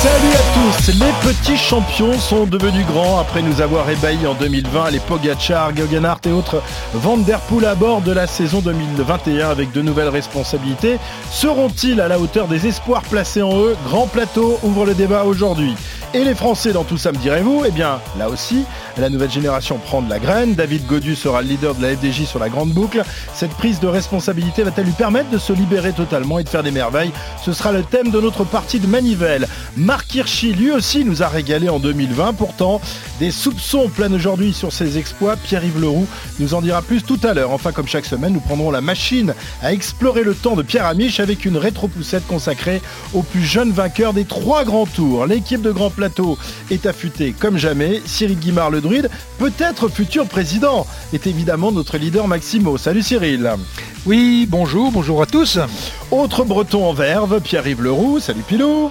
Salut à tous Les petits champions sont devenus grands après nous avoir ébahis en 2020. Les Pogacar, Guggenhardt et autres Van Der Poel à bord de la saison 2021 avec de nouvelles responsabilités. Seront-ils à la hauteur des espoirs placés en eux? Grand plateau ouvre le débat aujourd'hui. Et les Français dans tout ça, me direz-vous? Eh bien, là aussi, la nouvelle génération prend de la graine. David Godu sera le leader de la FDJ sur la grande boucle. Cette prise de responsabilité va-t-elle lui permettre de se libérer totalement et de faire des merveilles? Ce sera le thème de notre partie de Manivelle. Marc Hirschi, lui aussi, nous a régalé en 2020. Pourtant, des soupçons planent aujourd'hui sur ses exploits. Pierre-Yves Leroux nous en dira plus tout à l'heure. Enfin, comme chaque semaine, nous prendrons la machine à explorer le temps de Pierre Amiche avec une rétro-poussette consacrée au plus jeune vainqueur des trois grands tours. L'équipe de Grand Plateau est affûtée comme jamais. Cyril Guimard, le druide, peut-être futur président, est évidemment notre leader Maximo. Salut Cyril. Oui, bonjour, bonjour à tous. Autre breton en verve, Pierre-Yves Leroux. Salut Pilou.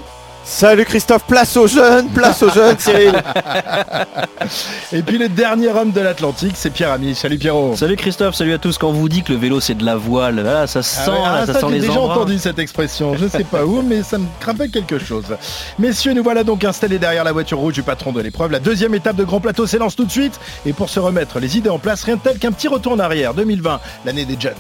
Salut Christophe, place aux jeunes, place aux jeunes Cyril. Et puis le dernier homme de l'Atlantique, c'est Pierre Ami. Salut Pierrot. Salut Christophe, salut à tous. Quand on vous dit que le vélo c'est de la voile, là, ça sent, Ah ouais, ah, là, ça ça, sent j'ai les déjà embruns. entendu cette expression, je sais pas où, mais ça me rappelle quelque chose. Messieurs, nous voilà donc installés derrière la voiture rouge du patron de l'épreuve. La deuxième étape de Grand Plateau s'élance tout de suite. Et pour se remettre les idées en place, rien de tel qu'un petit retour en arrière. 2020, l'année des Jets.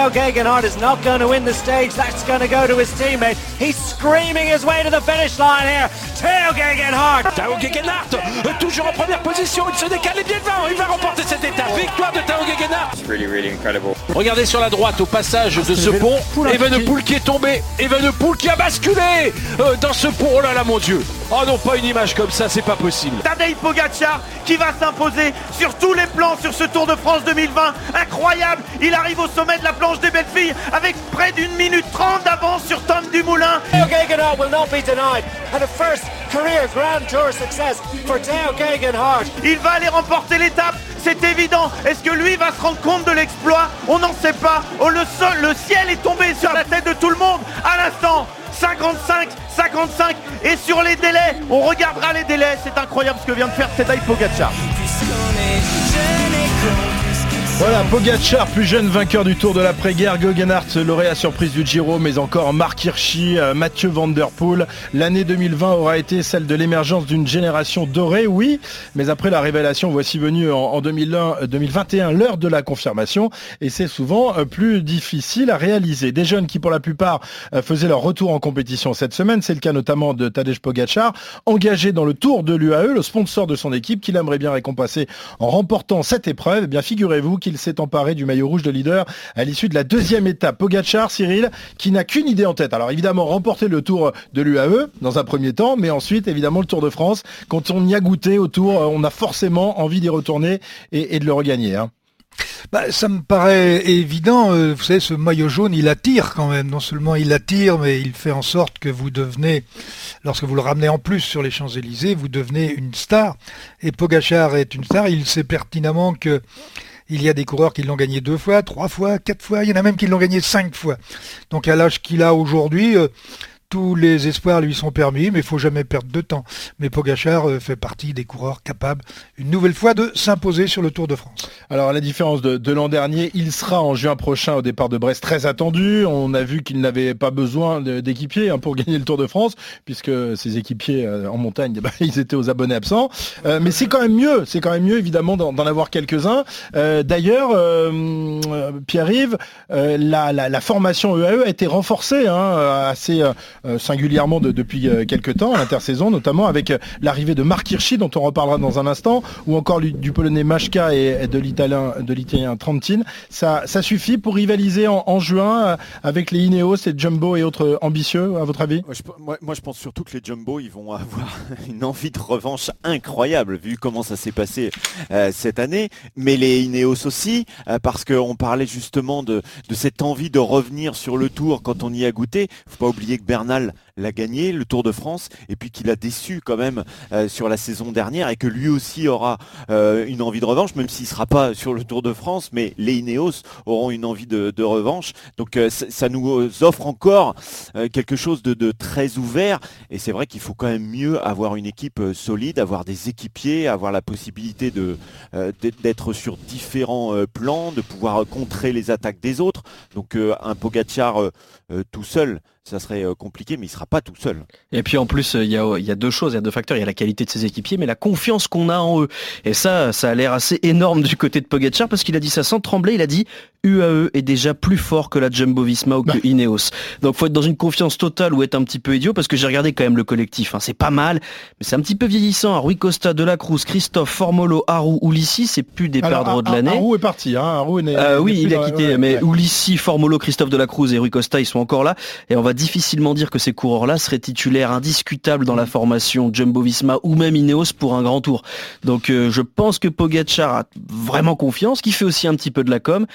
Teo Gegenhardt is not going to win the stage. That's going to go to his teammate. He's screaming his way to the finish line here. Teo Gegenhardt. Tao Gegenhardt, euh, toujours en première position, il se décale et bien devant, il va remporter cette étape. Victoire de Tao Gegenhardt. Regardez sur la droite au passage de ce pont, Evenepoel qui est tombé, Evenepoel qui a basculé euh, dans ce pont. Oh là là mon Dieu. Oh non, pas une image comme ça, c'est pas possible. Tadej Pogacar qui va s'imposer sur tous les plans sur ce Tour de France 2020. Incroyable, il arrive au sommet de la planche des belles filles avec près d'une minute trente d'avance sur Tom Dumoulin. Gegenhardt will not be denied. And a first career Grand Tour success for Gegenhardt. Il va aller remporter l'étape, c'est évident. Est-ce que lui va se rendre compte de l'exploit? On n'en sait pas. Oh, le ciel est tombé sur la tête de tout le monde à l'instant. 55, 55 et sur les délais, on regardera les délais, c'est incroyable ce que vient de faire Tadej Pogacar. Voilà, Pogacar, plus jeune vainqueur du Tour de l'après-guerre, Guggenhardt, lauréat surprise du Giro, mais encore Marc Hirschi, euh, Mathieu Van Der Poel. L'année 2020 aura été celle de l'émergence d'une génération dorée, oui, mais après la révélation, voici venue en, en 2001, euh, 2021 l'heure de la confirmation, et c'est souvent euh, plus difficile à réaliser. Des jeunes qui, pour la plupart, euh, faisaient leur retour en compétition cette semaine, c'est le cas notamment de Tadej Pogacar, engagé dans le Tour de l'UAE, le sponsor de son équipe, qu'il aimerait bien récompenser en remportant cette épreuve. Eh bien, figurez-vous qu'il s'est emparé du maillot rouge de leader à l'issue de la deuxième étape. Pogacar, Cyril, qui n'a qu'une idée en tête. Alors évidemment, remporter le Tour de l'UAE dans un premier temps, mais ensuite, évidemment, le Tour de France. Quand on y a goûté au Tour, euh, on a forcément envie d'y retourner et, et de le regagner. hein. Bah, ça me paraît évident, euh, vous savez, ce maillot jaune, il attire quand même. Non seulement il attire, mais il fait en sorte que vous devenez, lorsque vous le ramenez en plus sur les Champs-Élysées, vous devenez une star. Et Pogachar est une star, il sait pertinemment que il y a des coureurs qui l'ont gagné deux fois, trois fois, quatre fois, il y en a même qui l'ont gagné cinq fois. Donc à l'âge qu'il a aujourd'hui, euh, tous les espoirs lui sont permis, mais il faut jamais perdre de temps. Mais Pogachar euh, fait partie des coureurs capables, une nouvelle fois, de s'imposer sur le Tour de France. Alors à la différence de, l'an dernier, il sera en juin prochain au départ de Brest très attendu. On a vu qu'il n'avait pas besoin d'équipiers hein, pour gagner le Tour de France, puisque ses équipiers euh, en montagne, ben, ils étaient aux abonnés absents. Euh, mais c'est quand même mieux, c'est quand même mieux évidemment d'en avoir quelques-uns. D'ailleurs, Pierre-Yves, la, formation EAE a été renforcée hein, assez singulièrement de- depuis euh, quelques temps, l'intersaison, notamment avec euh, l'arrivée de Marc Hirschi, dont on reparlera dans un instant, ou encore du polonais Machka et, de l'italien Trentin. Ça, suffit pour rivaliser en, juin euh, avec les Ineos et Jumbo et autres ambitieux, à votre avis? Moi je, pense surtout que les Jumbo ils vont avoir une envie de revanche incroyable vu comment ça s'est passé euh, cette année, mais les Ineos aussi euh, parce qu'on parlait justement de, cette envie de revenir sur le tour quand on y a goûté. Faut pas oublier que Bernal Bernal l'a gagné, le Tour de France, et puis qu'il a déçu quand même euh, sur la saison dernière et que lui aussi aura euh, une envie de revanche, même s'il ne sera pas sur le Tour de France, mais les Ineos auront une envie de, revanche. Donc ça nous offre encore quelque chose de, très ouvert, et c'est vrai qu'il faut quand même mieux avoir une équipe solide, avoir des équipiers, avoir la possibilité d'être sur différents plans, de pouvoir contrer les attaques des autres. Donc un Pogachar tout seul, ça serait euh, compliqué, mais il sera pas tout seul. Et puis en plus, il y, a, deux choses, il y a deux facteurs. Il y a la qualité de ses équipiers, mais la confiance qu'on a en eux. Et ça, ça a l'air assez énorme du côté de Pogacar parce qu'il a dit ça sans trembler. Il a dit UAE est déjà plus fort que la Jumbo Visma ou que bah. Ineos. Donc faut être dans une confiance totale ou être un petit peu idiot parce que j'ai regardé quand même le collectif. Hein. C'est pas mal, mais c'est un petit peu vieillissant. Rui Costa, De La Cruz, Christophe, Formolo, Haru, Ulissi, c'est plus des perdants de l'année. Haru est parti. Hein. Euh, oui, il a quitté. mais Ulissi, Formolo, Christophe De La Cruz et Rui Costa, ils sont encore là. Et on va difficilement dire que ces coureurs-là seraient titulaires indiscutables dans la formation Jumbo-Visma ou même Ineos pour un grand tour. Donc euh, je pense que Pogacar a vraiment confiance, qui fait aussi un petit peu de la com.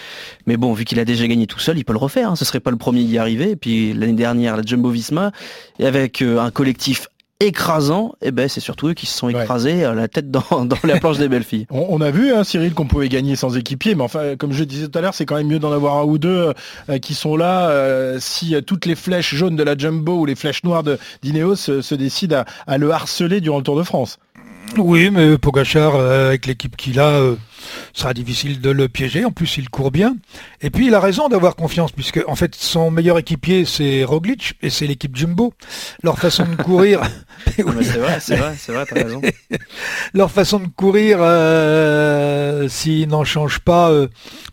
Mais bon, vu qu'il a déjà gagné tout seul, il peut le refaire. Hein. Ce serait pas le premier à y arriver. Et puis l'année dernière, la Jumbo-Visma, avec euh, un collectif écrasant, et eh ben c'est surtout eux qui se sont écrasés euh, la tête dans, la planche des belles filles. On, a vu, hein, Cyril, qu'on pouvait gagner sans équipier, mais enfin, comme je disais tout à l'heure, c'est quand même mieux d'en avoir un ou deux euh, qui sont là. Euh, si toutes les flèches jaunes de la Jumbo ou les flèches noires d'Ineos se décident à, le harceler durant le Tour de France. Oui, mais Pogachar, avec l'équipe qu'il a, sera difficile de le piéger. En plus, il court bien. Et puis, il a raison d'avoir confiance, puisque en fait, son meilleur équipier, c'est Roglic, et c'est l'équipe Jumbo. Leur façon de courir. c'est vrai, c'est vrai, c'est vrai, t'as raison. Leur façon de courir, euh, s'ils n'en changent pas, euh,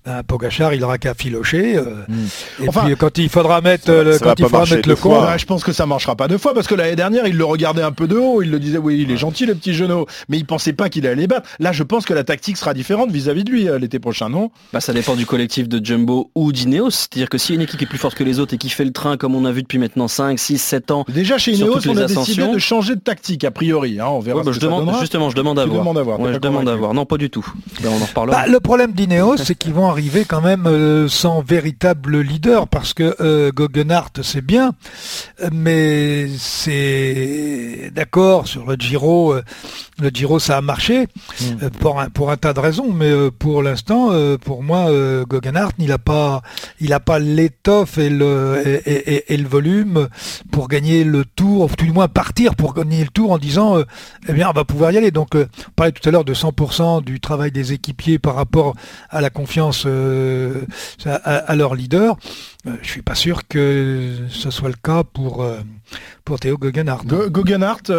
ben, Pogachar, il aura qu'à filocher. Euh, hmm. Et puis, quand il faudra mettre, le, quand il faudra mettre le con. je pense que ça marchera pas deux fois, parce que l'année dernière, il le regardait un peu de haut, il le disait, oui, il est gentil, le petit genou, mais il pensait pas qu'il allait les battre. Là, je pense que la tactique sera différente vis-à-vis de lui euh, l'été prochain, non? Bah, Ça dépend du collectif de Jumbo ou d'Ineos. C'est-à-dire que si une équipe est plus forte que les autres et qui fait le train comme on a vu depuis maintenant 5, 6, 7 ans. Déjà chez Ineos, on a décidé de changer de tactique a priori. Hein, on verra bah, je demande, Justement, je demande à voir. je demande à voir. Non, pas du tout. Ben, on en reparlera. Bah, le problème d'Ineos, c'est qu'ils vont arriver quand même euh, sans véritable leader parce que euh, c'est bien, mais c'est d'accord sur le Giro. Euh, le Giro, ça a marché hmm. pour, un, pour un tas de raisons mais euh, pour l'instant, euh, pour moi, euh, Guggenhardt, il n'a pas, il a pas l'étoffe et le, et, le volume pour gagner le tour, ou tout du moins partir pour gagner le tour en disant, eh bien, on va pouvoir y aller. Donc, on parlait tout à l'heure de 100% du travail des équipiers par rapport à la confiance à, leur leader. je suis pas sûr que ce soit le cas pour pour Théo Guggenhardt. Guggenhardt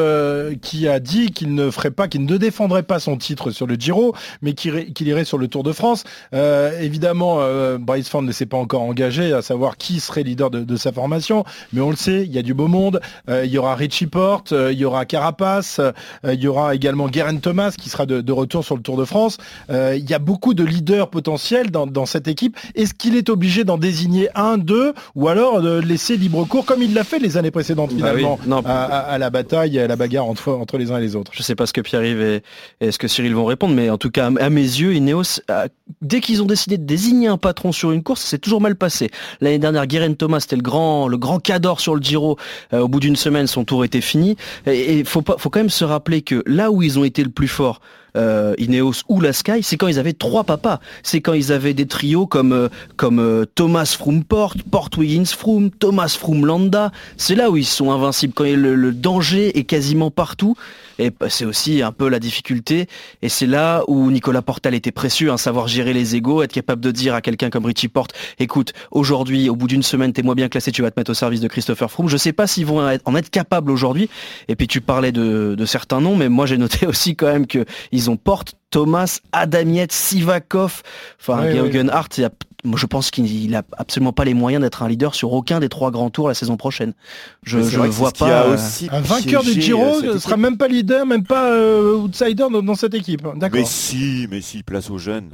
qui a dit qu'il ne ferait pas, qu'il ne défendrait pas son titre sur le Giro, mais qui qu'il irait sur le Tour de France. Euh, évidemment, euh, Bryce Ford ne s'est pas encore engagé à savoir qui serait leader de, sa formation, mais on le sait, il y a du beau monde. Euh, il y aura Richie Porte, il y aura Carapace, il y aura également Guerin Thomas qui sera de, retour sur le Tour de France. il y a beaucoup de leaders potentiels dans, cette équipe. Est-ce qu'il est obligé d'en désigner un, deux, ou alors de laisser libre cours comme il l'a fait les années précédentes bah finalement à, la bataille et à la bagarre entre, entre les uns et les autres Je ne sais pas ce que Pierre-Yves et, et, ce que Cyril vont répondre, mais en tout cas, à mes yeux, Ineos, dès qu'ils ont décidé de désigner un patron sur une course, c'est toujours mal passé. L'année dernière, Guérin Thomas, c'était le grand, le grand cador sur le Giro. Euh, au bout d'une semaine, son tour était fini. Et il faut, faut quand même se rappeler que là où ils ont été le plus fort, euh, Ineos ou la Sky, c'est quand ils avaient trois papas. C'est quand ils avaient des trios comme, euh, comme euh, Thomas Froome Port, Port Wiggins Froome, Thomas Froome Landa. C'est là où ils sont invincibles, quand le, le danger est quasiment partout. Et bah, c'est aussi un peu la difficulté. Et c'est là où Nicolas Portal était précieux, hein, savoir gérer les égaux, être capable de dire à quelqu'un comme Richie Porte, écoute, aujourd'hui, au bout d'une semaine, t'es moins bien classé, tu vas te mettre au service de Christopher Froome. Je sais pas s'ils vont en être capables aujourd'hui. Et puis tu parlais de, de certains noms, mais moi j'ai noté aussi quand même qu'ils ils ont Porte, Thomas, Adamiet, Sivakov, enfin Jürgen Hart, moi, je pense qu'il n'a absolument pas les moyens d'être un leader sur aucun des trois grands tours la saison prochaine. Je ne vois pas. Euh, un vainqueur du Giro ne sera même pas leader, même pas euh, outsider dans, cette équipe. Mais si, mais si, place aux jeunes.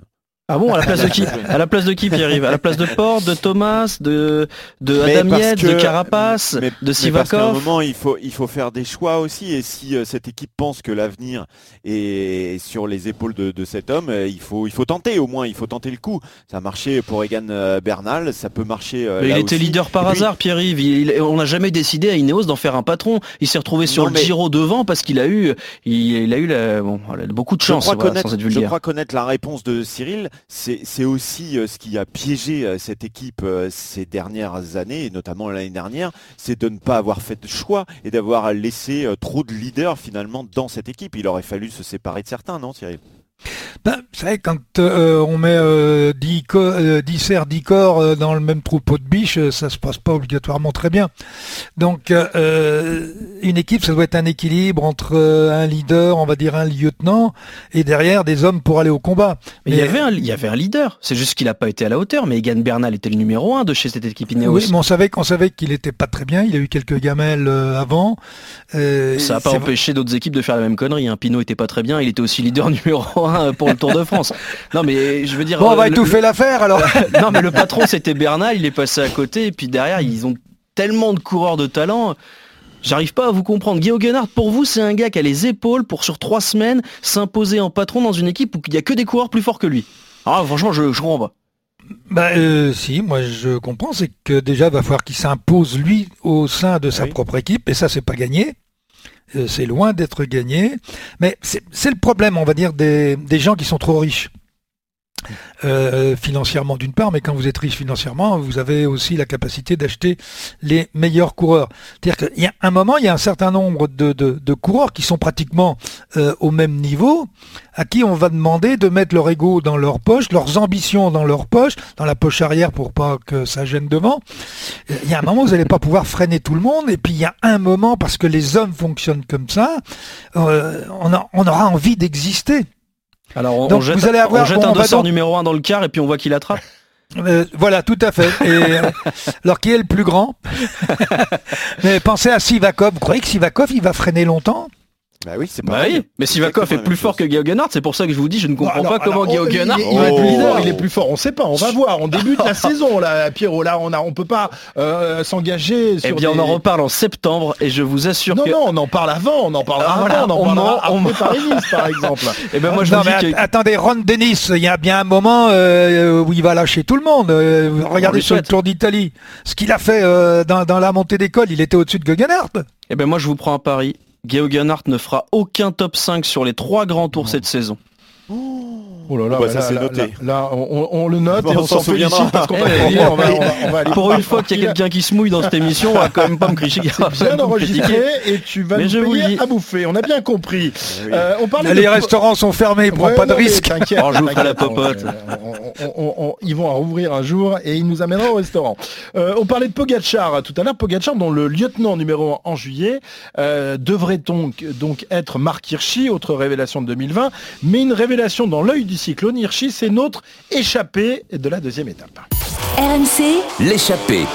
Ah bon, à la place de qui À la place de qui Pierre-Yves À la place de Porte, de Thomas, de, de Adamiet, de Carapace, de Sivakov À un moment, il faut, il faut faire des choix aussi. Et si euh, cette équipe pense que l'avenir est sur les épaules de, cet homme, euh, il faut, il faut tenter au moins, il faut tenter le coup. Ça a marché pour Egan euh, Bernal, ça peut marcher. Mais il était leader par hasard, Pierre-Yves. On n'a jamais décidé à Ineos d'en faire un patron. Il s'est retrouvé sur le Giro devant parce qu'il a eu, il, a eu beaucoup de chance. Je crois, connaître, je crois connaître la réponse de Cyril c'est aussi euh, ce qui a piégé euh, cette équipe euh, ces dernières années, et notamment l'année dernière, c'est de ne pas avoir fait de choix et d'avoir laissé trop de leaders finalement dans cette équipe. Il aurait fallu se séparer de certains, non Thierry vous savez, quand euh, on met 10, euh, 10 euh, cerfs, 10 corps dans le même troupeau de biches, ça se passe pas obligatoirement très bien. Donc, une équipe, ça doit être un équilibre entre un leader, on va dire un lieutenant, et derrière des hommes pour aller au combat. Mais, il, y avait un, il y avait un leader, c'est juste qu'il n'a pas été à la hauteur, mais Egan Bernal était le numéro 1 de chez cette équipe Ineos. Oui, mais on savait qu'on savait qu'il n'était pas très bien, il a eu quelques gamelles avant. ça n'a pas empêché d'autres équipes de faire la même connerie. Hein. Pinot était pas très bien, il était aussi leader numéro 1 pour le Tour de France. Non mais je veux dire. Bon, on va euh, étouffer l'affaire alors. non mais le patron c'était Bernal, il est passé à côté et puis derrière ils ont tellement de coureurs de talent. J'arrive pas à vous comprendre. Guillaume Guenard, pour vous, c'est un gars qui a les épaules pour sur trois semaines s'imposer en patron dans une équipe où il n'y a que des coureurs plus forts que lui. Ah, franchement, je, je comprends pas. Bah, euh, si, moi je comprends, c'est que déjà il va falloir qu'il s'impose lui au sein de sa propre équipe, et ça c'est pas gagné. Euh, c'est loin d'être gagné. Mais c'est le problème, on va dire, des, gens qui sont trop riches. Euh, financièrement d'une part, mais quand vous êtes riche financièrement, vous avez aussi la capacité d'acheter les meilleurs coureurs. C'est-à-dire qu'il y a un moment, il y a un certain nombre de, coureurs qui sont pratiquement euh, au même niveau, à qui on va demander de mettre leur ego dans leur poche, leurs ambitions dans leur poche, dans la poche arrière pour pas que ça gêne devant. Il y a un moment, vous n'allez pas pouvoir freiner tout le monde, et puis il y a un moment, parce que les hommes fonctionnent comme ça, euh, on aura envie d'exister. Alors on, jette, vous allez avoir, un dossard numéro 1 dans le car et puis on voit qu'il attrape. Euh, voilà, tout à fait. Et, alors qui est le plus grand? Mais pensez à Sivakov. Vous croyez que Sivakov il va freiner longtemps? Bah oui, c'est bah oui. Mais Sivakov est plus fort que Georg c'est pour ça que je vous dis, je ne comprends pas comment Georg il, il, est plus fort, on sait pas, on va voir, on débute la saison là, Pierrot, là on a, on peut pas euh, s'engager Eh bien on en reparle en septembre et je vous assure non, que... Non, on en parle avant, on en parlera ah, avant, on en parlera on Paris par exemple. Et eh ben moi je non, dis que... Attendez, Ron Dennis, il y a bien un moment euh, où il va lâcher tout le monde. Euh, regardez sur le Tour d'Italie, ce qu'il a fait dans, dans, la montée d'école, il était au-dessus de Gegenhardt. Eh ben moi je vous prends un pari, Geoghegan ne fera aucun top 5 sur les trois grands tours cette saison. Oh là là, oh, bah, ça c'est noté. Là, on, le note et on, s'en félicite parce qu'on va, Pour une fois qu'il y a quelqu'un qui se mouille dans cette émission, on va quand même pas me. C'est bien enregistré et tu vas nous payer à bouffer. On a bien compris. Euh, les restaurants sont fermés, prends pas de risque. Oh, je vous ferai la popote. Ils vont rouvrir un jour et ils nous amèneront au restaurant. Euh, on parlait de Pogachar tout à l'heure. Pogachar, dont le lieutenant numéro 1 en juillet, euh, devrait donc, donc être Marc Hirschi, autre révélation de 2020, mais une révélation dans l'œil du cyclone. Hirschi, c'est notre échappé de la deuxième étape. RMC, l'échappée.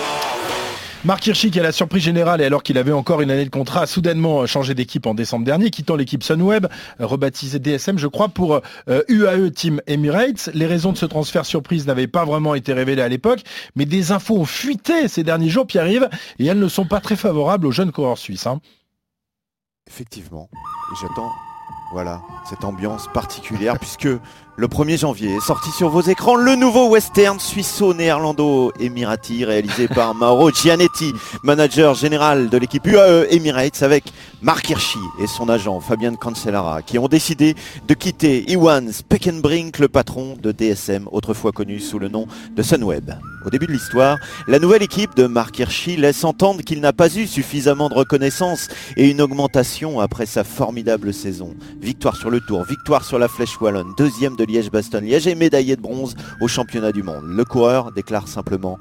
Marc Hirschi, qui a la surprise générale et alors qu'il avait encore une année de contrat, a soudainement changé d'équipe en décembre dernier, quittant l'équipe Sunweb, rebaptisée DSM, je crois, pour UAE euh, Team Emirates. Les raisons de ce transfert surprise n'avaient pas vraiment été révélées à l'époque, mais des infos ont fuité ces derniers jours, Pierre-Yves, et elles ne sont pas très favorables aux jeunes coureurs suisses. Hein. Effectivement. J'attends voilà, cette ambiance particulière puisque le 1er janvier est sorti sur vos écrans le nouveau western suisseau-néerlando-émirati réalisé par Mauro Gianetti, manager général de l'équipe UAE Emirates avec Mark Hirschi et son agent Fabien Cancellara qui ont décidé de quitter Iwan Speckenbrink, le patron de DSM, autrefois connu sous le nom de Sunweb. Au début de l'histoire, la nouvelle équipe de Mark Hirschi laisse entendre qu'il n'a pas eu suffisamment de reconnaissance et une augmentation après sa formidable saison. Victoire sur le Tour, victoire sur la Flèche Wallonne, deuxième de Liège-Bastogne-Liège et médaillé de bronze au championnat du monde. Le coureur déclare simplement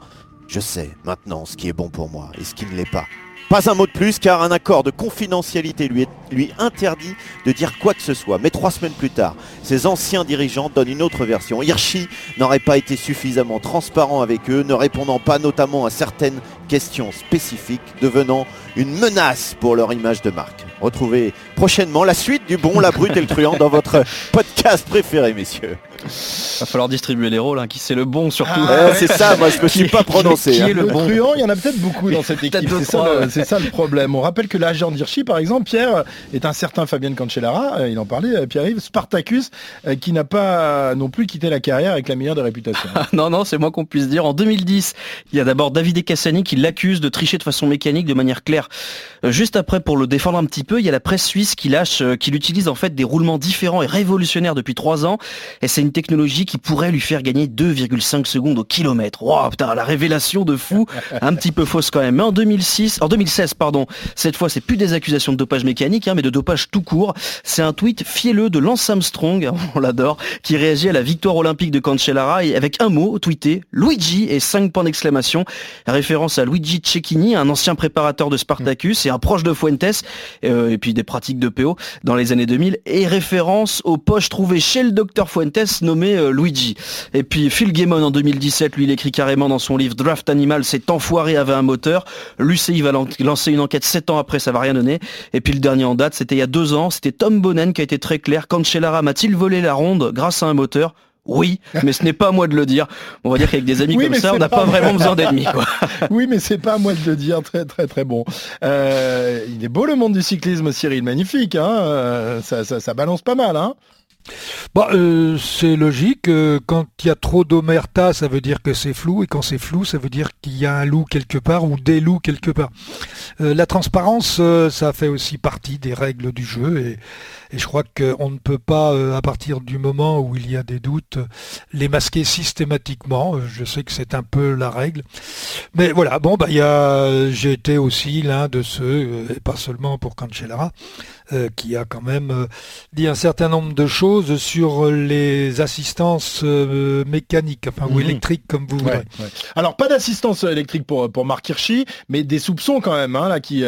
Je sais maintenant ce qui est bon pour moi et ce qui ne l'est pas. Pas un mot de plus car un accord de confidentialité lui, interdit de dire quoi que ce soit. Mais trois semaines plus tard, ses anciens dirigeants donnent une autre version. Hirschi n'aurait pas été suffisamment transparent avec eux, ne répondant pas notamment à certaines questions spécifiques, devenant une menace pour leur image de marque. Retrouvez prochainement la suite du bon, la brute et le truand dans votre podcast préféré, messieurs. Va falloir distribuer les rôles, hein, qui c'est le bon surtout. Ah, c'est ça, moi je me suis pas prononcé. Qui, hein. est le, bon truand, il y en a peut-être beaucoup dans cette équipe. C'est ça, le problème. On rappelle que l'agent d'Hirschi, par exemple, Pierre, est un certain Fabien Cancellara, euh, il en parlait, euh, Pierre-Yves, Spartacus, euh, qui n'a pas non plus quitté la carrière avec la meilleure des réputations. non, non, c'est moi qu'on puisse dire. En 2010, il y a d'abord David Cassani qui l'accuse de tricher de façon mécanique de manière claire. Juste après, pour le défendre un petit peu, il y a la presse suisse qui lâche, qu'il utilise en fait des roulements différents et révolutionnaires depuis trois ans. Et c'est une technologie qui pourrait lui faire gagner 2,5 secondes au kilomètre. Wow, putain, la révélation de fou, un petit peu fausse quand même. Mais en 2006, en 2016, pardon, cette fois c'est plus des accusations de dopage mécanique, hein, mais de dopage tout court. C'est un tweet fielleux de Lance Armstrong, on l'adore, qui réagit à la victoire olympique de Cancellara et avec un mot tweeté, Luigi et 5 points d'exclamation, référence à Luigi Cecchini, un ancien préparateur de Spartacus et un proche de Fuentes, euh, et puis des pratiques de PO dans les années 2000, et référence aux poches trouvées chez le docteur Fuentes nommé euh, Luigi. Et puis Phil Gammon en 2017, lui il écrit carrément dans son livre Draft Animal, cet enfoiré avait un moteur. L'UCI va lancer une enquête 7 ans après, ça va rien donner. Et puis le dernier en date, c'était il y a deux ans, c'était Tom Bonnen qui a été très clair. Cancellara m'a-t-il volé la ronde grâce à un moteur? Oui, mais ce n'est pas à moi de le dire. On va dire qu'avec des amis comme ça, on n'a pas, vraiment besoin d'ennemis. oui, mais c'est pas à moi de le dire. Très, très, très bon. Euh, il est beau le monde du cyclisme, Cyril. Magnifique. Hein euh, ça, ça, ça, balance pas mal. Hein Bah, euh, c'est logique. Euh, quand il y a trop d'omerta, ça veut dire que c'est flou. Et quand c'est flou, ça veut dire qu'il y a un loup quelque part ou des loups quelque part. Euh, la transparence, euh, ça fait aussi partie des règles du jeu. Et, et je crois qu'on ne peut pas, euh, à partir du moment où il y a des doutes, les masquer systématiquement. Euh, Je sais que c'est un peu la règle. Mais voilà, bon, bah, il y a, j'ai été aussi l'un de ceux, euh, et pas seulement pour Cancellara, euh, qui a quand même euh, dit un certain nombre de choses sur les assistances euh, mécaniques, enfin, ou Mhm. électriques, comme vous Ouais, ouais. Alors pas d'assistance électrique pour, pour Marc Hirschi, mais des soupçons quand même. Hein, là, qui,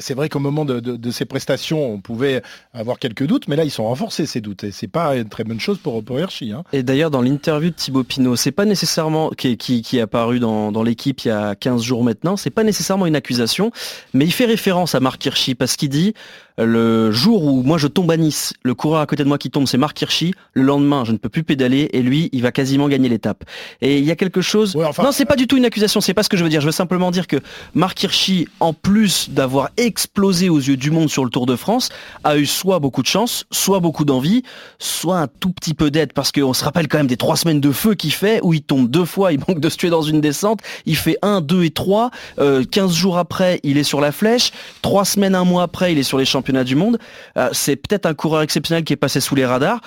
c'est vrai qu'au moment de, de- de ses prestations, on pouvait avoir quelques doutes, mais là ils sont renforcés ces doutes. Et c'est pas une très bonne chose pour, pour. Hein. Et d'ailleurs, dans l'interview de Thibaut Pinot, c'est pas nécessairement, qui, qui, qui est apparu dans, dans l'équipe il y a 15 jours maintenant, c'est pas nécessairement une accusation, mais il fait référence à Marc Hirschi parce qu'il dit le jour où moi je tombe à Nice, le coureur à côté de moi qui tombe, c'est Marc Hirschi, le lendemain je ne peux plus pédaler et lui, il va quasiment gagner l'étape. Et il y a quelque chose. Ouais, enfin- non, c'est pas du tout une accusation, c'est pas ce que je veux dire. Je veux simplement dire que Marc Hirschi, en plus d'avoir explosé aux yeux du monde sur le Tour de France, a eu soit beaucoup de chance, soit beaucoup d'envie, soit un tout petit peu d'aide, parce qu'on se rappelle quand même des trois semaines de feu qu'il fait, où il tombe deux fois, il manque de se tuer dans une descente, il fait 1, 2 et 3, euh, 15 jours après, il est sur la flèche, trois semaines, un mois après, il est sur les du monde. Euh, c'est peut-être un coureur exceptionnel qui est passé sous les radars,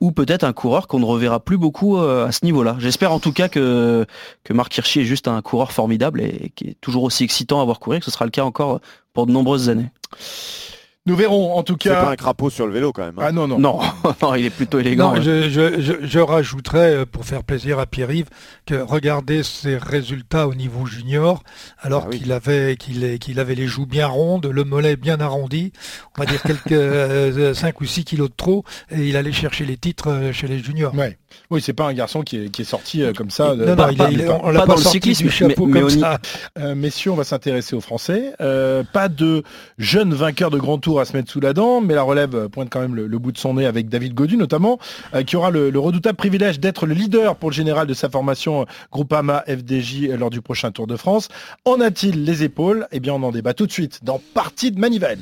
ou peut-être un coureur qu'on ne reverra plus beaucoup euh, à ce niveau-là. J'espère en tout cas que, Marc Hirschi est juste un coureur formidable et, qui est toujours aussi excitant à voir courir, que ce sera le cas encore pour de nombreuses années. Nous verrons en tout C'est pas cas. un crapaud sur le vélo quand même. hein. Ah non, non. Non, non, il est plutôt élégant. Non, je, je, je, je rajouterais, euh, pour faire plaisir à Pierre-Yves, que regardez ses résultats au niveau junior, alors Ah oui. qu'il avait, qu'il est- qu'il avait les joues bien rondes, le mollet bien arrondi, on va dire quelques 5 ou 6 kilos de trop, et il allait chercher les titres euh, chez les juniors. Ouais. Oui, c'est pas un garçon qui est, qui est sorti euh, comme ça. de- non, non, il est- il est- par- on l'a pas pas, dans le sorti cyclisme, du chapeau mais- mais comme ni- ça. Euh, messieurs, on va s'intéresser aux Français. Euh, pas de jeunes vainqueurs de grand tour à se mettre sous la dent, mais la relève pointe quand même le, le bout de son nez avec David Godu notamment, euh, qui aura le, le redoutable privilège d'être le leader pour le général de sa formation euh, Groupama FDJ euh, lors du prochain Tour de France. En a-t-il les épaules? Eh bien, on en débat tout de suite dans Partie de Manivelle.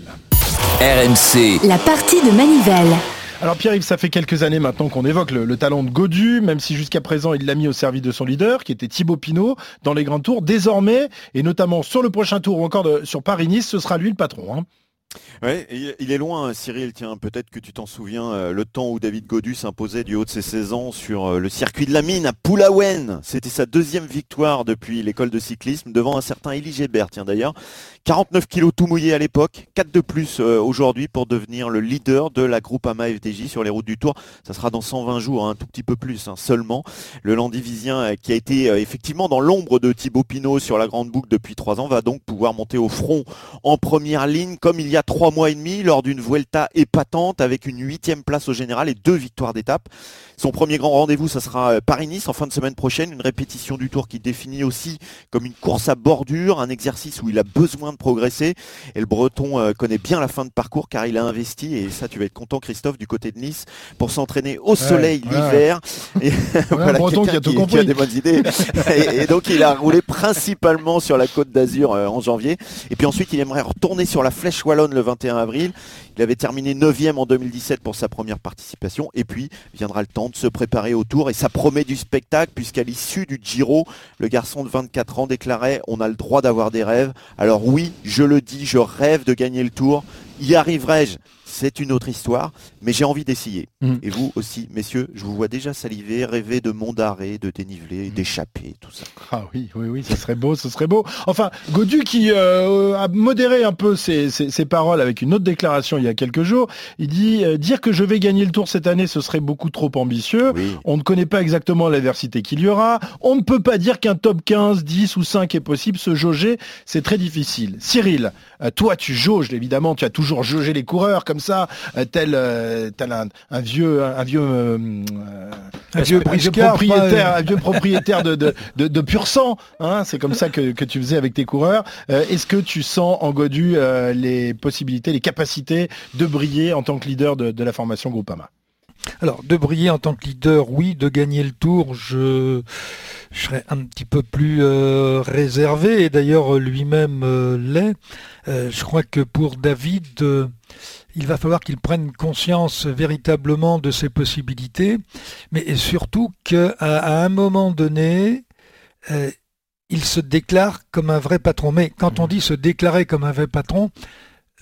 RMC, La partie de Manivelle. Alors Pierre-Yves, ça fait quelques années maintenant qu'on évoque le, le talent de Godu, même si jusqu'à présent il l'a mis au service de son leader, qui était Thibaut Pinot, dans les grands tours. Désormais, et notamment sur le prochain tour ou encore de- sur Paris-Nice, ce sera lui le patron. hein. Ouais, il, est loin, Cyril. Tiens, peut-être que tu t'en souviens, euh, le temps où David Godu s'imposait du haut de ses 16 ans sur euh, le circuit de la mine à Poulaouen. C'était sa deuxième victoire depuis l'école de cyclisme devant un certain Elie Gébert, tiens d'ailleurs. 49 kilos tout mouillé à l'époque, 4 de plus euh, aujourd'hui pour devenir le leader de la Groupama FDJ sur les routes du Tour. Ça sera dans 120 jours, hein, un tout petit peu plus hein, seulement. Le Landivisien euh, qui a été euh, effectivement dans l'ombre de Thibaut Pinot sur la grande boucle depuis 3 ans va donc pouvoir monter au front en première ligne comme il y a a trois mois et demi lors d'une Vuelta épatante avec une huitième place au général et deux victoires d'étape. Son premier grand rendez-vous, ça sera Paris-Nice en fin de semaine prochaine, une répétition du tour qui définit aussi comme une course à bordure, un exercice où il a besoin de progresser. Et le Breton connaît bien la fin de parcours car il a investi, et ça tu vas être content Christophe, du côté de Nice, pour s'entraîner au soleil l'hiver. Et voilà, Breton qui a tout des bonnes idées. et, donc il a roulé principalement sur la côte d'Azur en janvier. Et puis ensuite il aimerait retourner sur la flèche wallonne le 21 avril. Il avait terminé 9e en 2017 pour sa première participation. Et puis viendra le temps de se préparer au tour. Et ça promet du spectacle puisqu'à l'issue du Giro, le garçon de 24 ans déclarait on a le droit d'avoir des rêves. Alors oui, je le dis, je rêve de gagner le tour. Y arriverai-je? C'est une autre histoire, mais j'ai envie d'essayer. Mm. Et vous aussi, messieurs, je vous vois déjà saliver, rêver de monde d'arrêt, de dénivelé, mm. d'échapper, tout ça. Ah oui, oui, oui, ce serait beau, ce serait beau. Enfin, Godu qui euh, a modéré un peu ses, paroles avec une autre déclaration il y a quelques jours, il dit euh, dire que je vais gagner le tour cette année, ce serait beaucoup trop ambitieux. On ne connaît pas exactement l'adversité qu'il y aura. On ne peut pas dire qu'un top 15, 10 ou 5 est possible. Se jauger, c'est très difficile. Cyril, euh, toi, tu jauges, évidemment, tu as toujours jaugé les coureurs comme ça, euh, tel, euh, tel un, vieux, un vieux, un vieux, propriétaire, un vieux propriétaire de, de, de, pur sang. Hein, c'est comme ça que, que, tu faisais avec tes coureurs. Est-ce que tu sens en Godu les possibilités, les capacités de briller en tant que leader de, de la formation Groupama? Alors, de briller en tant que leader, oui, de gagner le tour, je, serais un petit peu plus euh, réservé, et d'ailleurs lui-même euh, l'est. Euh, je crois que pour David, il va falloir qu'il prenne conscience véritablement de ses possibilités, mais surtout qu'à à un moment donné, il se déclare comme un vrai patron. Mais quand on mmh. dit se déclarer comme un vrai patron,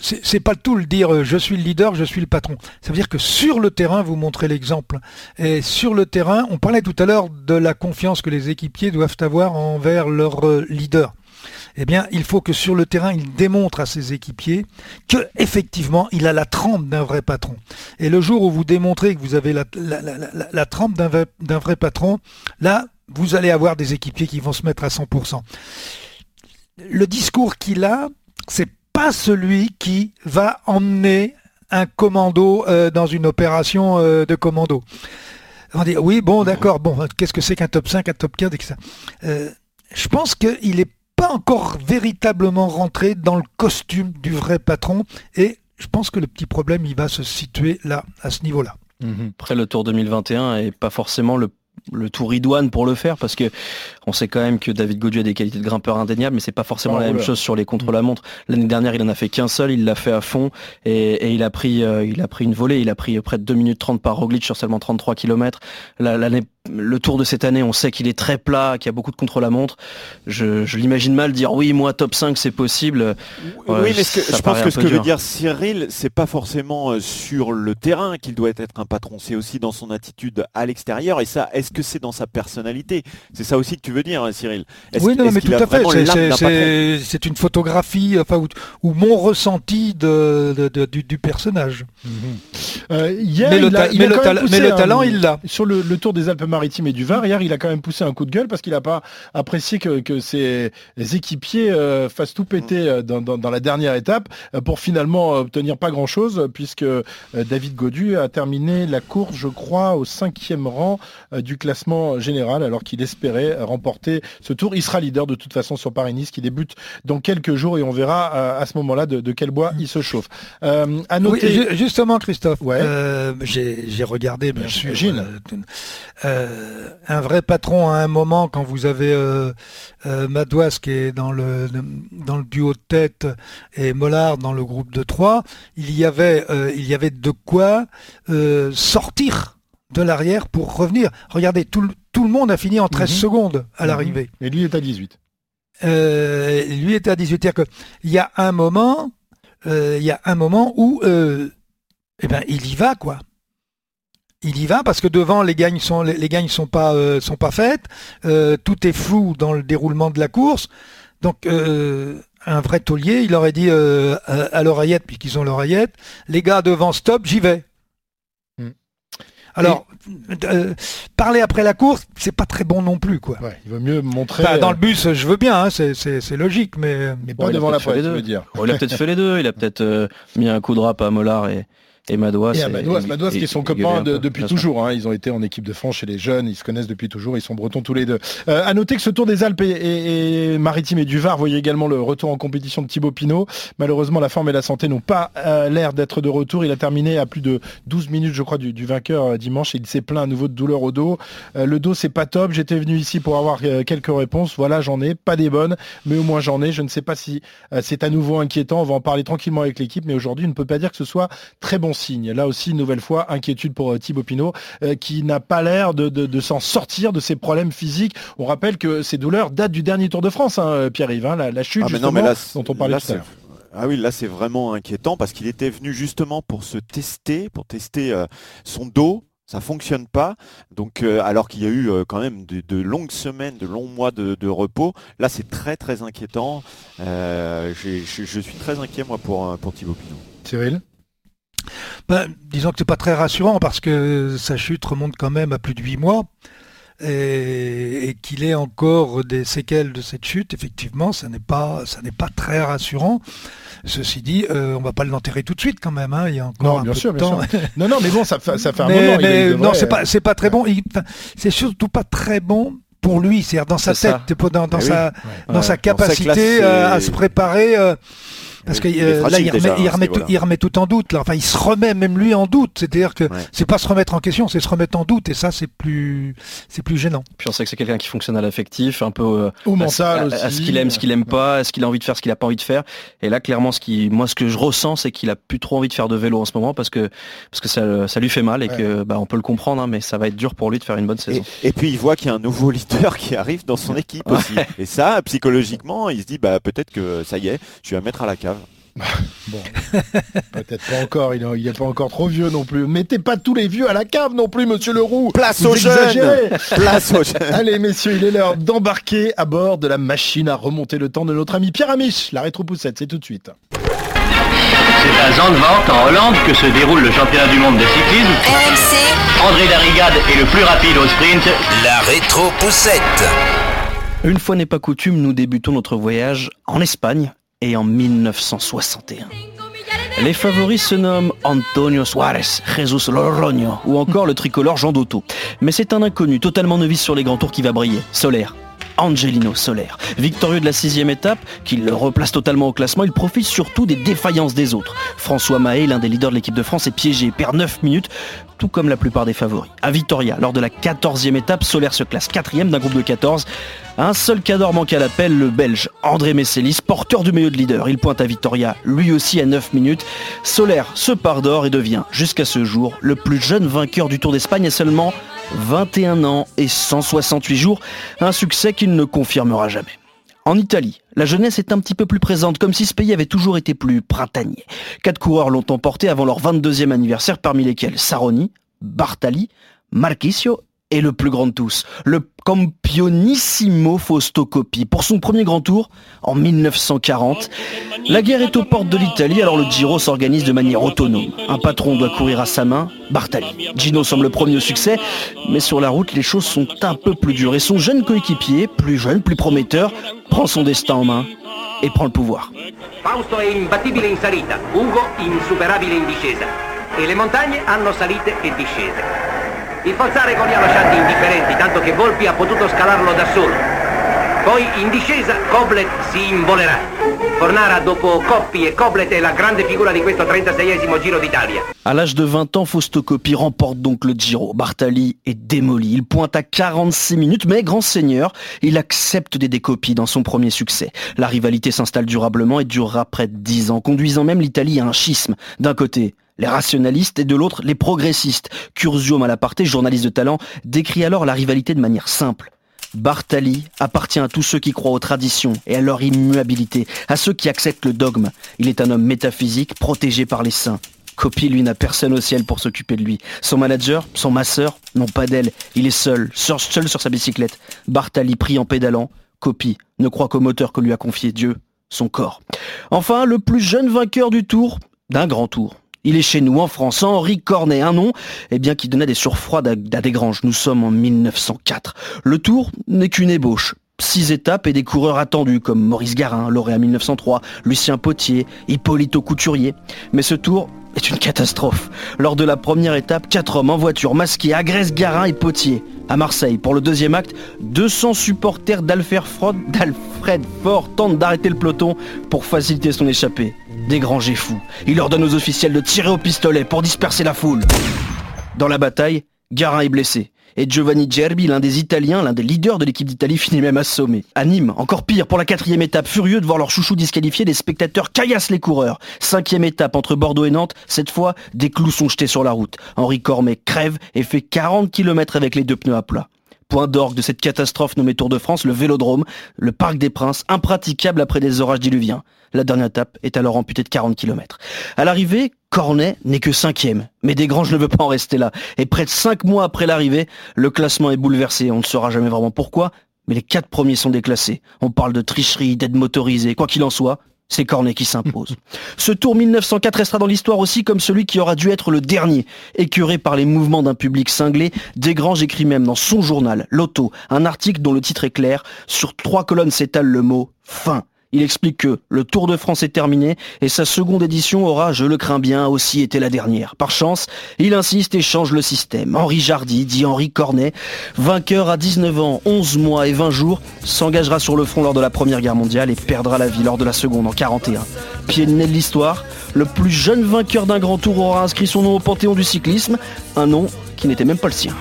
c'est pas tout le dire euh, je suis le leader, je suis le patron. Ça veut dire que sur le terrain, vous montrez l'exemple. Et sur le terrain, on parlait tout à l'heure de la confiance que les équipiers doivent avoir envers leur euh, leader. Eh bien, il faut que sur le terrain, il démontre à ses équipiers que effectivement, il a la trempe d'un vrai patron. Et le jour où vous démontrez que vous avez la, trempe d'un vrai patron, là, vous allez avoir des équipiers qui vont se mettre à 100%. Le discours qu'il a, c'est pas celui qui va emmener un commando euh, dans une opération euh, de commando. On dit oui, bon, d'accord, bon, qu'est-ce que c'est qu'un top 5, un top 15, etc. Euh, je pense qu'il n'est encore véritablement rentré dans le costume du vrai patron et je pense que le petit problème, il va se situer là, à ce niveau-là. Mhm. Après, le Tour 2021 et pas forcément le le tour idoine pour le faire parce que on sait quand même que David Gaudu a des qualités de grimpeur indéniables mais c'est pas forcément ah, la même chose sur les contre-la-montre. L'année dernière, il en a fait qu'un seul, il l'a fait à fond et, il a pris euh, il a pris une volée, il a pris près de 2 minutes 30 par Roglic sur seulement 33 km. L'année le tour de cette année, on sait qu'il est très plat, qu'il y a beaucoup de contre-la-montre. Je, l'imagine mal dire oui, moi top 5 c'est possible. oui, mais je pense que ce que veut dire Cyril, c'est pas forcément euh, sur le terrain qu'il doit être un patron, c'est aussi dans son attitude à l'extérieur. Et ça, est-ce que c'est dans sa personnalité? C'est ça aussi que tu veux dire, hein, Cyril Oui, non, mais tout à fait. C'est une photographie, enfin, ou, mon ressenti de, du, personnage. mais, le, talent, il l'a. Sur le, le Tour des Alpes maritime et du Var. Hier, il a quand même poussé un coup de gueule parce qu'il n'a pas apprécié que, ses équipiers euh, fassent tout péter euh, dans, la dernière étape euh, pour finalement obtenir pas grand-chose puisque David Godu a terminé la course, je crois, au cinquième rang du classement général alors qu'il espérait remporter ce tour. Il sera leader de toute façon sur Paris-Nice qui débute dans quelques jours et on verra à ce moment-là de, quel bois il se chauffe. à noter... justement, Christophe, ouais. j'ai regardé, bien sûr, euh, un vrai patron à un moment quand vous avez euh, euh, Madouas qui est dans le dans le duo de tête et Mollard dans le groupe de trois, il y avait il y avait de quoi sortir de l'arrière pour revenir. Regardez, tout, tout le monde a fini en 13 mhm. secondes à mhm. l'arrivée. Et lui est à 18. lui est à 18. C'est-à-dire qu'il y a un moment, il y a un moment où eh ben, il y va, quoi il y va parce que devant les gagnes sont les, gagnes sont pas euh, sont pas faites, euh, tout est flou dans le déroulement de la course. Donc euh, un vrai taulier, il aurait dit à, l'oreillette puisqu'ils ont l'oreillette, les gars devant stop, j'y vais. Alors, euh, parler après la course, c'est pas très bon non plus, quoi. il vaut mieux montrer. dans le bus, je veux bien, hein, c'est logique, mais. Mais pas devant la presse, je veux dire. il a peut-être fait les deux. Il a peut-être mis un coup de rap à Mollard et, et Madouas. Et Madouas, qui sont copains depuis toujours. Hein. Ils ont été en équipe de France chez les jeunes, ils se connaissent depuis toujours, ils sont bretons tous les deux. Euh, à noter que ce Tour des Alpes et, Maritime et du Var voyait également le retour en compétition de Thibaut Pinot. Malheureusement, la forme et la santé n'ont pas euh, l'air d'être de retour. Il a terminé à plus de 12 minutes, je crois, du, vainqueur euh, dimanche et il s'est plaint à nouveau de douleur au dos. le dos, c'est pas top. J'étais venu ici pour avoir quelques réponses. Voilà, j'en ai, pas des bonnes, mais au moins j'en ai. Je ne sais pas si c'est à nouveau inquiétant. On va en parler tranquillement avec l'équipe, mais aujourd'hui, on ne peut pas dire que ce soit très bon signe. Là aussi, nouvelle fois, inquiétude pour euh, Thibaut Pinot, euh, qui n'a pas l'air de, s'en sortir de ses problèmes physiques. On rappelle que ces douleurs datent du dernier Tour de France, hein, euh, Pierre-Yves, hein, la, chute ah, justement, dont on parlait tout à l'heure. Ah oui, là c'est vraiment inquiétant parce qu'il était venu justement pour se tester, pour tester son dos, ça fonctionne pas. Donc, alors qu'il y a eu quand même de, longues semaines, de longs mois de, repos, là c'est très très inquiétant. je, suis très inquiet moi pour, pour Thibaut Pinot. Cyril? Ben, disons que c'est pas très rassurant parce que sa chute remonte quand même à plus de 8 mois et, qu'il ait encore des séquelles de cette chute, effectivement, ça n'est pas, ça n'est pas très rassurant. Ceci dit, euh, on va pas l'enterrer tout de suite quand même. Hein. Il y a encore non, bien sûr, bien Sûr. non, non, mais bon, ça, fait, ça fait un moment. non, c'est pas, c'est pas très bon. C'est surtout pas très bon pour lui, c'est-à-dire dans sa tête, dans, dans, eh sa, dans sa capacité à se préparer. Euh, parce que euh, là, il remet, tout, il remet, tout, en doute. Là. Enfin, il se remet même lui en doute. C'est-à-dire que c'est pas se remettre en question, c'est se remettre en doute. Et ça, c'est plus, c'est plus gênant. Puis on sait que c'est quelqu'un qui fonctionne à l'affectif, un peu euh, au mental à, ce qu'il aime, ce qu'il aime pas, à ce qu'il a envie de faire, ce qu'il a pas envie de faire. Et là, clairement, ce qui, moi, ce que je ressens, c'est qu'il a plus trop envie de faire de vélo en ce moment parce que parce que ça, ça lui fait mal et que bah, on peut le comprendre, hein, mais ça va être dur pour lui de faire une bonne saison. Et, puis il voit qu'il y a un nouveau leader qui arrive dans son équipe aussi. Et ça, psychologiquement, il se dit bah peut-être que ça y est, je vais mettre à la cave. Bon, peut-être pas encore, il n'est pas encore trop vieux non plus. Mettez pas tous les vieux à la cave non plus, monsieur Leroux. Place aux jeunes Place aux jeunes Allez, messieurs, il est l'heure d'embarquer à bord de la machine à remonter le temps de notre ami Pierre Amiche. La rétro-poussette, c'est tout de suite. C'est à Zandvoort, en Hollande, que se déroule le championnat du monde de cyclisme. RMC. André Darrigade est le plus rapide au sprint. La rétro-poussette. Une fois n'est pas coutume, nous débutons notre voyage en Espagne et en 1961. Les favoris se nomment Antonio Suarez, Jesus Loroño ou encore le tricolore Jean Dotto. Mais c'est un inconnu totalement novice sur les grands tours qui va briller, Solaire. Angelino Solaire. Victorieux de la sixième étape, qui le replace totalement au classement, il profite surtout des défaillances des autres. François Mahé, l'un des leaders de l'équipe de France, est piégé, perd 9 minutes, tout comme la plupart des favoris. À Vitoria, lors de la 14e étape, Solaire se classe 4 d'un groupe de 14. Un seul cadre manque à l'appel, le Belge André Messelis, porteur du milieu de leader. Il pointe à Vitoria, lui aussi à 9 minutes. Solaire se part d'or et devient, jusqu'à ce jour, le plus jeune vainqueur du Tour d'Espagne à seulement 21 ans et 168 jours. Un succès qu'il ne confirmera jamais. En Italie, la jeunesse est un petit peu plus présente, comme si ce pays avait toujours été plus printanier. Quatre coureurs l'ont emporté avant leur 22e anniversaire, parmi lesquels Saroni, Bartali, Marquisio et le plus grand de tous, le Campionissimo Fausto Coppi. Pour son premier grand tour, en 1940, la guerre est aux portes de l'Italie, alors le Giro s'organise de manière autonome. Un patron doit courir à sa main, Bartali. Gino semble le premier au succès, mais sur la route, les choses sont un peu plus dures. Et son jeune coéquipier, plus jeune, plus prometteur, prend son destin en main et prend le pouvoir. Fausto è imbattibile in salita, Ugo insuperabile in discesa. E le montagne hanno salite e discese. Il Falzarico li ha lasciati indifferenti, tanto che Volpi ha potuto scalarlo da solo. Poi in discesa Koblet si involerà. Fornara dopo Coppi e Koblet è la grande figura di questo 36esimo Giro d'Italia. À l'âge de 20 ans, Fausto Coppi remporte donc le Giro. Bartali est démoli. Il pointe à 46 minutes, mais grand seigneur, il accepte des décopies dans son premier succès. La rivalité s'installe durablement et durera près de 10 ans, conduisant même l'Italie à un schisme. D'un côté, les rationalistes et de l'autre les progressistes. Curzio Malaparte, journaliste de talent, décrit alors la rivalité de manière simple. Bartali appartient à tous ceux qui croient aux traditions et à leur immuabilité, à ceux qui acceptent le dogme. Il est un homme métaphysique, protégé par les saints. Copy, lui, n'a personne au ciel pour s'occuper de lui. Son manager, son masseur, non pas d'elle. Il est seul, seul sur sa bicyclette. Bartali prie en pédalant. Copy ne croit qu'au moteur que lui a confié Dieu, son corps. Enfin, le plus jeune vainqueur du tour, d'un grand tour, Il est chez nous en France, Henri Cornet, un nom eh bien, qui donnait des surfroids à, des granges. Nous sommes en 1904. Le tour n'est qu'une ébauche. Six étapes et des coureurs attendus comme Maurice Garin, lauréat 1903, Lucien Potier, Hippolito Couturier. Mais ce tour est une catastrophe. Lors de la première étape, quatre hommes en voiture masqués agressent Garin et Potier. À Marseille, pour le deuxième acte, 200 supporters d'Alfred Ford tentent d'arrêter le peloton pour faciliter son échappée. Dégrange fou. Il ordonne aux officiels de tirer au pistolet pour disperser la foule. Dans la bataille, Garin est blessé. Et Giovanni Gerbi, l'un des Italiens, l'un des leaders de l'équipe d'Italie, finit même assommé. À Nîmes, encore pire, pour la quatrième étape, furieux de voir leur chouchou disqualifié, les spectateurs caillassent les coureurs. Cinquième étape entre Bordeaux et Nantes, cette fois, des clous sont jetés sur la route. Henri Cormet crève et fait 40 km avec les deux pneus à plat point d'orgue de cette catastrophe nommée Tour de France, le Vélodrome, le Parc des Princes, impraticable après des orages diluviens. La dernière étape est alors amputée de 40 km. À l'arrivée, Cornet n'est que cinquième. Mais Desgranges ne veut pas en rester là. Et près de cinq mois après l'arrivée, le classement est bouleversé. On ne saura jamais vraiment pourquoi, mais les quatre premiers sont déclassés. On parle de tricherie, d'aide motorisée. Quoi qu'il en soit, c'est Cornet qui s'impose. Ce tour 1904 restera dans l'histoire aussi comme celui qui aura dû être le dernier. Écœuré par les mouvements d'un public cinglé, Desgranges écrit même dans son journal, L'Auto, un article dont le titre est clair. Sur trois colonnes s'étale le mot « fin ». Il explique que le Tour de France est terminé et sa seconde édition aura, je le crains bien, aussi été la dernière. Par chance, il insiste et change le système. Henri Jardy, dit Henri Cornet, vainqueur à 19 ans, 11 mois et 20 jours, s'engagera sur le front lors de la Première Guerre mondiale et perdra la vie lors de la seconde en 41. Pied de nez de l'histoire, le plus jeune vainqueur d'un grand tour aura inscrit son nom au panthéon du cyclisme, un nom qui n'était même pas le sien.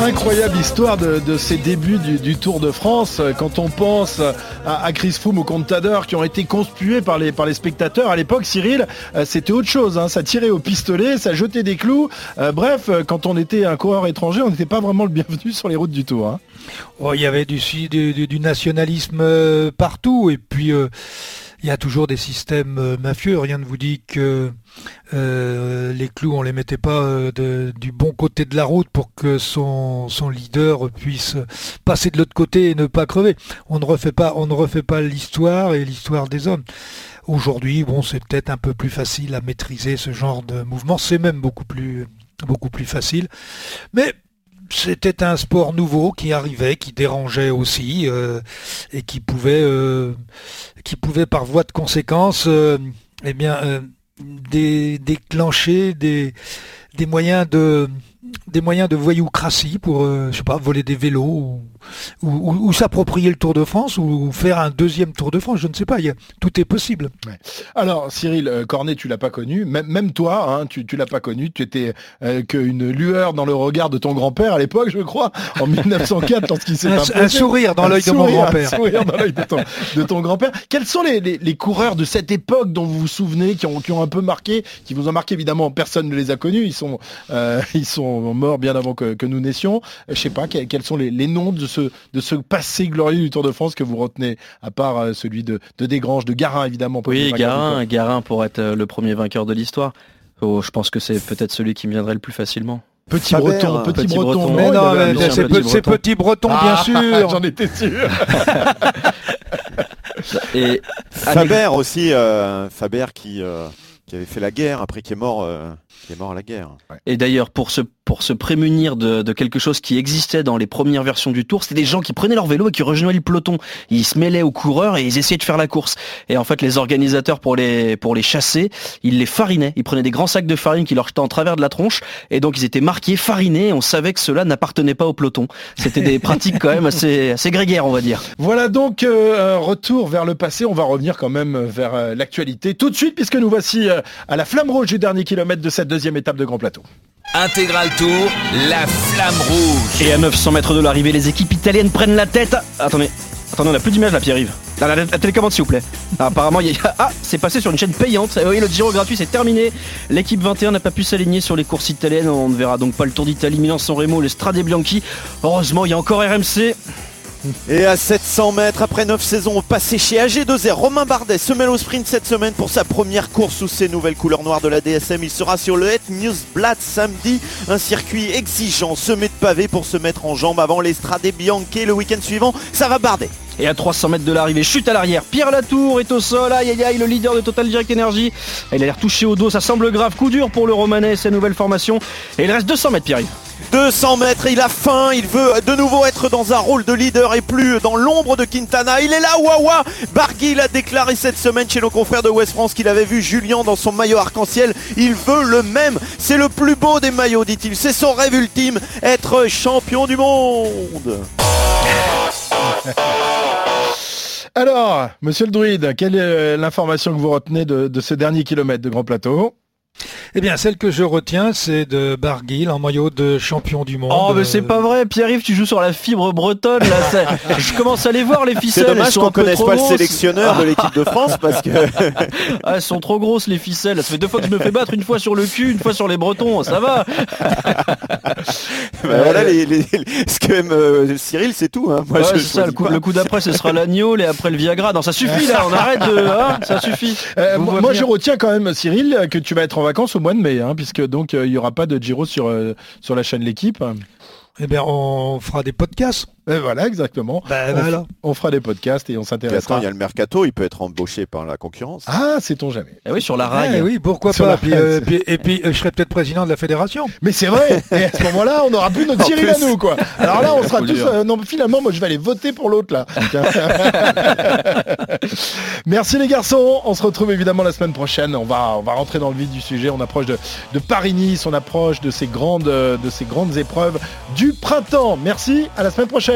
Incroyable histoire de, ces débuts du, Tour de France. Quand on pense à, Chris Froome ou Contador qui ont été conspués par les, spectateurs à l'époque, Cyril, euh, c'était autre chose. Hein. Ça tirait au pistolet, ça jetait des clous. Euh, bref, quand on était un coureur étranger, on n'était pas vraiment le bienvenu sur les routes du Tour. Hein. Oh, il y avait du, du, nationalisme euh, partout et puis il y a toujours des systèmes euh, mafieux. Rien ne vous dit que euh, les clous, on les mettait pas euh, du bon côté de la route pour que son, son leader puisse passer de l'autre côté et ne pas crever. On ne refait pas, on ne refait pas l'histoire et l'histoire des hommes. Aujourd'hui, bon, c'est peut-être un peu plus facile à maîtriser ce genre de mouvement. C'est même beaucoup plus, beaucoup plus facile. Mais c'était un sport nouveau qui arrivait, qui dérangeait aussi euh, et qui pouvait, euh, qui pouvait par voie de conséquence, euh, eh bien, déclencher des, moyens de des moyens de voyoucratie pour, je sais pas, voler des vélos s'approprier le Tour de France ou faire un deuxième Tour de France, je ne sais pas, tout est possible. Alors Cyril euh, Cornet, tu l'as pas connu, même, toi, hein, tu, tu l'as pas connu, tu étais euh, qu'une lueur dans le regard de ton grand-père à l'époque, je crois, en 1904 lorsqu'il s'est un, un sourire dans l'œil de mon grand-père. Un sourire dans l'œil de ton, grand-père. Quels sont les, coureurs de cette époque dont vous vous souvenez, qui ont, qui ont un peu marqué, qui vous ont marqué? Évidemment, personne ne les a connus, ils sont, euh, ils sont morts bien avant que, nous naissions. Je sais pas, quels, sont les, les noms de ce, de ce passé glorieux du Tour de France que vous retenez, à part euh, celui de, de Desgranges, de Garin évidemment. Oui, Garin, Garin pour être euh, le premier vainqueur de l'histoire. Oh, je pense que c'est peut-être celui qui me viendrait le plus facilement. Petit breton, petit, breton. Mais non, c'est petit, breton, bien ah, sûr. J'en étais sûr. Et Faber aussi, euh, Faber qui, qui avait fait la guerre après qui est mort, qui est mort à la guerre. Et d'ailleurs, pour ce pour se prémunir de, quelque chose qui existait dans les premières versions du Tour, c'était des gens qui prenaient leur vélo et qui rejoignaient le peloton. Ils se mêlaient aux coureurs et ils essayaient de faire la course. Et en fait, les organisateurs, pour les, pour les chasser, ils les farinaient. Ils prenaient des grands sacs de farine qui leur jetaient en travers de la tronche. Et donc, ils étaient marqués, farinés. Et on savait que cela n'appartenait pas au peloton. C'était des pratiques quand même assez, assez grégaires, on va dire. Voilà donc euh, un retour vers le passé. On va revenir quand même vers euh, l'actualité tout de suite, puisque nous voici euh, à la flamme rouge du dernier kilomètre de cette deuxième étape de Grand Plateau. Intégral Tour, la flamme rouge. Et à 900 mètres de l'arrivée, les équipes italiennes prennent la tête. Attendez, attendez, on n'a plus d'image là, Pierre-Yves. La, la, télécommande, s'il vous plaît. apparemment, il y a... Ah, c'est passé sur une chaîne payante. Vous voyez, le Giro gratuit, c'est terminé. L'équipe 21 n'a pas pu s'aligner sur les courses italiennes. On ne verra donc pas le Tour d'Italie, Milan-San Remo, le Strade Bianchi. Heureusement, il y a encore RMC. Et à 700 mètres, après 9 saisons passées chez AG2R, Romain Bardet se mêle au sprint cette semaine pour sa première course sous ses nouvelles couleurs noires de la DSM. Il sera sur le Het Newsblad samedi, un circuit exigeant, semé de pavés pour se mettre en jambe avant l'Estrade Bianche le week-end suivant. Ça va Bardet. Et à 300 mètres de l'arrivée, chute à l'arrière. Pierre Latour est au sol. Aïe aïe aïe, le leader de Total Direct Energy. Il a l'air touché au dos, ça semble grave. Coup dur pour le Romanais sa nouvelle formation. Et il reste 200 mètres, Pierre. 200 mètres, il a faim, il veut de nouveau être dans un rôle de leader et plus dans l'ombre de Quintana. Il est là, Wawa Barguil a déclaré cette semaine chez nos confrères de West France qu'il avait vu Julien dans son maillot arc-en-ciel. Il veut le même. C'est le plus beau des maillots, dit-il. C'est son rêve ultime, être champion du monde. Alors, monsieur le druide, quelle est l'information que vous retenez de, de ce dernier kilomètre de Grand Plateau? Eh bien, celle que je retiens, c'est de Barguil en maillot de champion du monde. Oh, mais c'est pas vrai, Pierre-Yves, tu joues sur la fibre bretonne. Là, je commence à les voir, les ficelles. C'est dommage qu'on connaisse pas le sélectionneur de l'équipe de France parce que. ah, elles sont trop grosses, les ficelles. Ça fait deux fois que je me fais battre, une fois sur le cul, une fois sur les Bretons. Ça va. bah, voilà, les, les, ce que aime euh, Cyril, c'est tout. Hein. Moi, je ça, le coup, d'après, ce sera l'agneau, et après le Viagra. Non, ça suffit là, on arrête de. Hein, ça suffit. Euh, moi, je retiens quand même, Cyril, que tu vas être en vacances au mois de mai, hein, puisque donc euh, il n'y aura pas de Giro sur, euh, sur la chaîne L'équipe. Eh bien, on fera des podcasts. Et voilà, exactement. Ben, on, voilà. on, fera des podcasts et on s'intéressera. Il y a le mercato, il peut être embauché par la concurrence. Ah, sait-on jamais. Eh oui, sur la rail. Eh oui, pourquoi pas. Puis, euh, puis, et puis, je serai peut-être président de la fédération. Mais c'est vrai. et à ce moment-là, on n'aura plus notre Cyril à nous, quoi. Alors là, on sera tous. Euh, non, finalement, moi, je vais aller voter pour l'autre là. Merci les garçons. On se retrouve évidemment la semaine prochaine. On va, on va rentrer dans le vif du sujet. On approche de, de Paris-Nice. On approche de ces grandes, de ces grandes épreuves du printemps. Merci. À la semaine